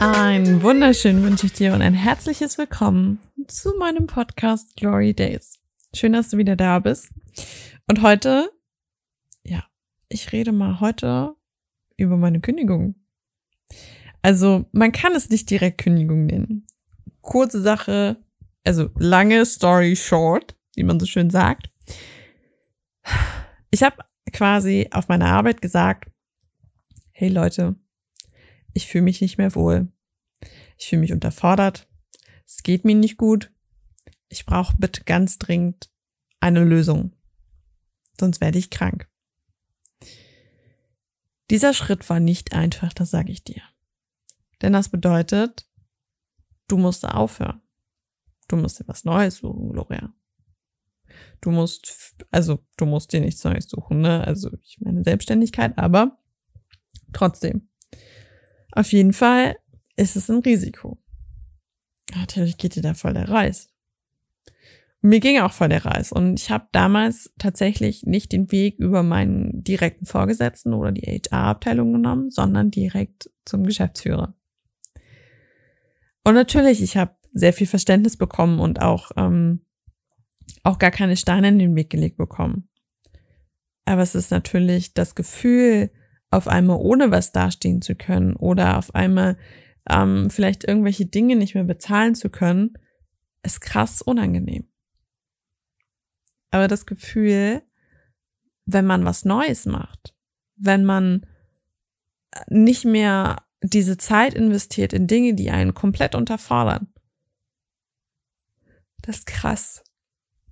Einen wunderschönen wünsche ich dir und ein herzliches Willkommen zu meinem Podcast Glory Days. Schön, dass du wieder da bist. Und heute, ja, ich rede mal heute über meine Kündigung. Also, man kann es nicht direkt Kündigung nennen. Kurze Sache, also lange Story short, wie man so schön sagt. Ich habe quasi auf meiner Arbeit gesagt, hey Leute, ich fühle mich nicht mehr wohl. Ich fühle mich unterfordert. Es geht mir nicht gut. Ich brauche bitte ganz dringend eine Lösung. Sonst werde ich krank. Dieser Schritt war nicht einfach, das sage ich dir. Denn das bedeutet, du musst aufhören. Du musst dir was Neues suchen, Gloria. Du musst, also du musst dir nichts Neues suchen, ne? Also ich meine Selbstständigkeit, aber trotzdem. Auf jeden Fall ist es ein Risiko. Natürlich geht dir da voll der Reis. Mir ging auch voll der Reis und ich habe damals tatsächlich nicht den Weg über meinen direkten Vorgesetzten oder die HR-Abteilung genommen, sondern direkt zum Geschäftsführer. Und natürlich, ich habe sehr viel Verständnis bekommen und auch ähm, auch gar keine Steine in den Weg gelegt bekommen. Aber es ist natürlich das Gefühl, auf einmal ohne was dastehen zu können oder auf einmal ähm, vielleicht irgendwelche Dinge nicht mehr bezahlen zu können, ist krass unangenehm. Aber das Gefühl, wenn man was Neues macht, wenn man nicht mehr diese Zeit investiert in Dinge, die einen komplett unterfordern, das ist krass.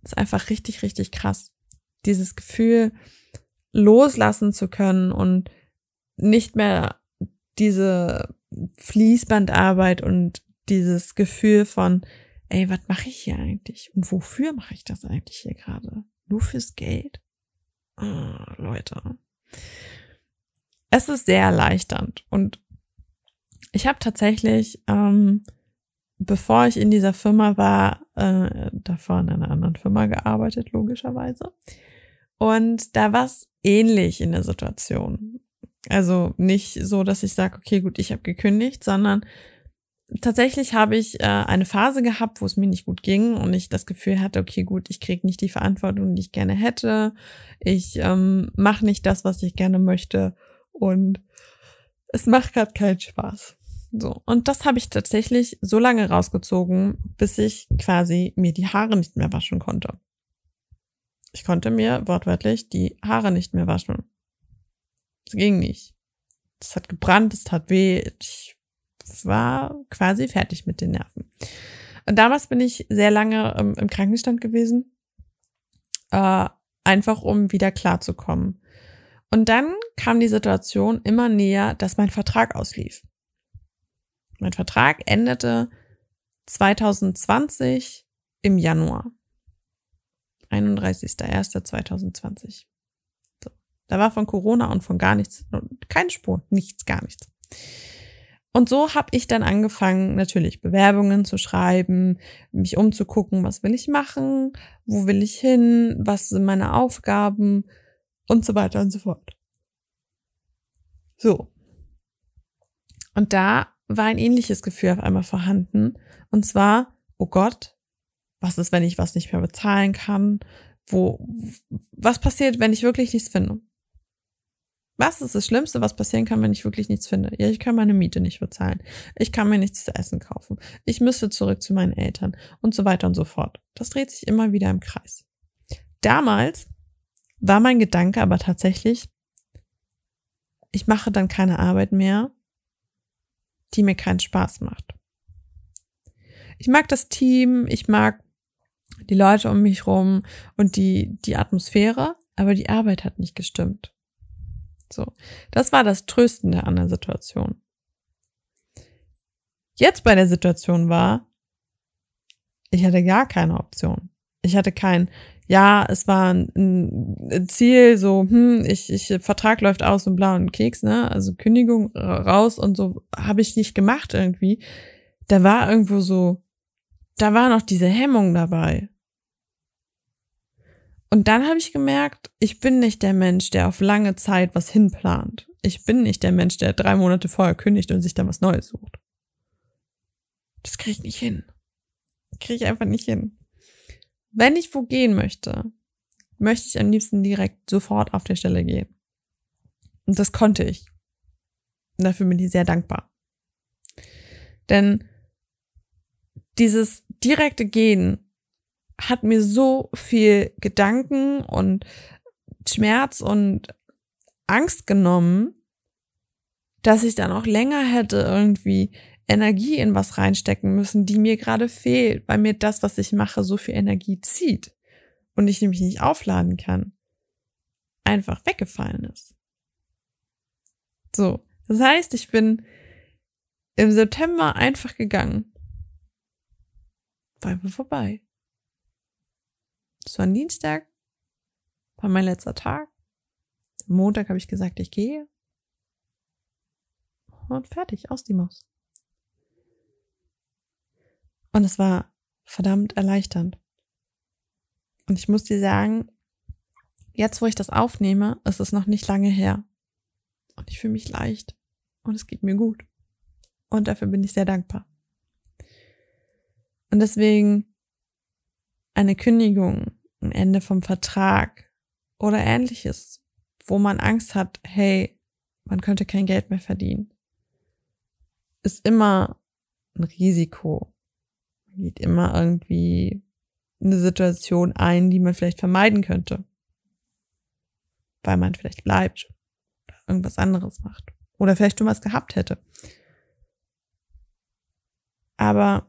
Das ist einfach richtig, richtig krass. Dieses Gefühl, loslassen zu können und nicht mehr diese Fließbandarbeit und dieses Gefühl von, ey, was mache ich hier eigentlich? Und wofür mache ich das eigentlich hier gerade? Nur fürs Geld? Oh, Leute. Es ist sehr erleichternd und ich habe tatsächlich ähm, bevor ich in dieser Firma war, äh, davor in einer anderen Firma gearbeitet, logischerweise. Und da war es ähnlich in der Situation. Also nicht so, dass ich sage, okay, gut, ich habe gekündigt, sondern tatsächlich habe ich äh, eine Phase gehabt, wo es mir nicht gut ging und ich das Gefühl hatte, okay, gut, ich kriege nicht die Verantwortung, die ich gerne hätte. Ich ähm, mache nicht das, was ich gerne möchte und es macht gerade keinen Spaß. So. Und das habe ich tatsächlich so lange rausgezogen, bis ich quasi mir die Haare nicht mehr waschen konnte. Ich konnte mir wortwörtlich die Haare nicht mehr waschen. Es ging nicht. Es hat gebrannt, es tat weh. Ich war quasi fertig mit den Nerven. Und damals bin ich sehr lange ähm, im Krankenstand gewesen, äh, einfach um wieder klarzukommen. Und dann kam die Situation immer näher, dass mein Vertrag auslief. Mein Vertrag endete 2020 im Januar. 31.01.2020. Da war von Corona und von gar nichts, keine Spur, nichts, gar nichts. Und so habe ich dann angefangen, natürlich Bewerbungen zu schreiben, mich umzugucken, was will ich machen, wo will ich hin, was sind meine Aufgaben und so weiter und so fort. So. Und da war ein ähnliches Gefühl auf einmal vorhanden. Und zwar, oh Gott, was ist, wenn ich was nicht mehr bezahlen kann? Wo, was passiert, wenn ich wirklich nichts finde? Was ist das Schlimmste, was passieren kann, wenn ich wirklich nichts finde? Ja, ich kann meine Miete nicht bezahlen. Ich kann mir nichts zu essen kaufen. Ich müsste zurück zu meinen Eltern und so weiter und so fort. Das dreht sich immer wieder im Kreis. Damals war mein Gedanke aber tatsächlich, ich mache dann keine Arbeit mehr, die mir keinen Spaß macht. Ich mag das Team, ich mag die Leute um mich rum und die, die Atmosphäre, aber die Arbeit hat nicht gestimmt. So. Das war das Tröstende an der Situation. Jetzt bei der Situation war, ich hatte gar keine Option. Ich hatte kein, ja, es war ein Ziel, so, hm, ich, ich, Vertrag läuft aus und blau und Keks, ne? Also Kündigung raus und so habe ich nicht gemacht irgendwie. Da war irgendwo so, da war noch diese Hemmung dabei. Und dann habe ich gemerkt, ich bin nicht der Mensch, der auf lange Zeit was hinplant. Ich bin nicht der Mensch, der drei Monate vorher kündigt und sich dann was Neues sucht. Das kriege ich nicht hin. Kriege ich einfach nicht hin. Wenn ich wo gehen möchte, möchte ich am liebsten direkt sofort auf der Stelle gehen. Und das konnte ich. Und dafür bin ich sehr dankbar. Denn dieses direkte Gehen hat mir so viel Gedanken und Schmerz und Angst genommen, dass ich dann auch länger hätte irgendwie Energie in was reinstecken müssen, die mir gerade fehlt, weil mir das, was ich mache, so viel Energie zieht und ich nämlich nicht aufladen kann, einfach weggefallen ist. So, das heißt, ich bin im September einfach gegangen. War mir vorbei. Es war ein Dienstag, war mein letzter Tag. Am Montag habe ich gesagt, ich gehe. Und fertig, aus die Maus. Und es war verdammt erleichternd. Und ich muss dir sagen, jetzt wo ich das aufnehme, ist es noch nicht lange her. Und ich fühle mich leicht. Und es geht mir gut. Und dafür bin ich sehr dankbar. Und deswegen eine Kündigung, ein Ende vom Vertrag oder ähnliches, wo man Angst hat, hey, man könnte kein Geld mehr verdienen, ist immer ein Risiko. Man geht immer irgendwie eine Situation ein, die man vielleicht vermeiden könnte. Weil man vielleicht bleibt oder irgendwas anderes macht. Oder vielleicht schon was gehabt hätte. Aber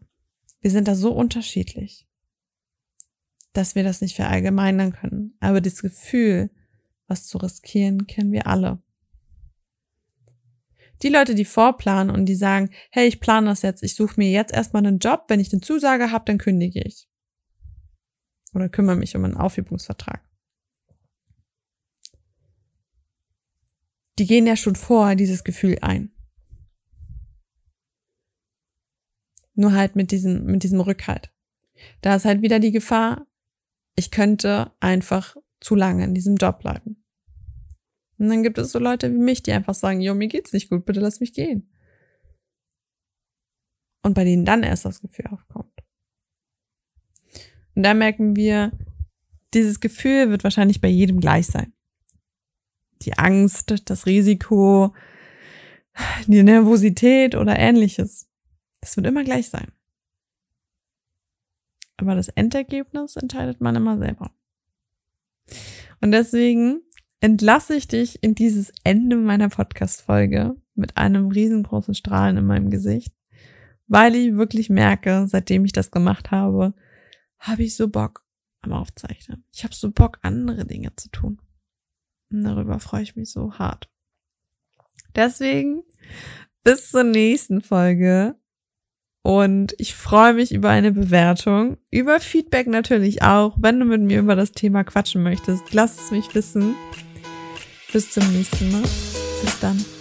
wir sind da so unterschiedlich dass wir das nicht verallgemeinern können. Aber das Gefühl, was zu riskieren, kennen wir alle. Die Leute, die vorplanen und die sagen, hey, ich plane das jetzt, ich suche mir jetzt erstmal einen Job, wenn ich eine Zusage habe, dann kündige ich. Oder kümmere mich um einen Aufhebungsvertrag. Die gehen ja schon vor dieses Gefühl ein. Nur halt mit diesem, mit diesem Rückhalt. Da ist halt wieder die Gefahr, ich könnte einfach zu lange in diesem Job bleiben. Und dann gibt es so Leute wie mich, die einfach sagen, jo, mir geht's nicht gut, bitte lass mich gehen. Und bei denen dann erst das Gefühl aufkommt. Und da merken wir, dieses Gefühl wird wahrscheinlich bei jedem gleich sein. Die Angst, das Risiko, die Nervosität oder ähnliches. Das wird immer gleich sein. Aber das Endergebnis entscheidet man immer selber. Und deswegen entlasse ich dich in dieses Ende meiner Podcast-Folge mit einem riesengroßen Strahlen in meinem Gesicht, weil ich wirklich merke, seitdem ich das gemacht habe, habe ich so Bock am Aufzeichnen. Ich habe so Bock, andere Dinge zu tun. Und darüber freue ich mich so hart. Deswegen bis zur nächsten Folge und ich freue mich über eine Bewertung, über Feedback natürlich auch. Wenn du mit mir über das Thema quatschen möchtest, lass es mich wissen. Bis zum nächsten Mal. Bis dann.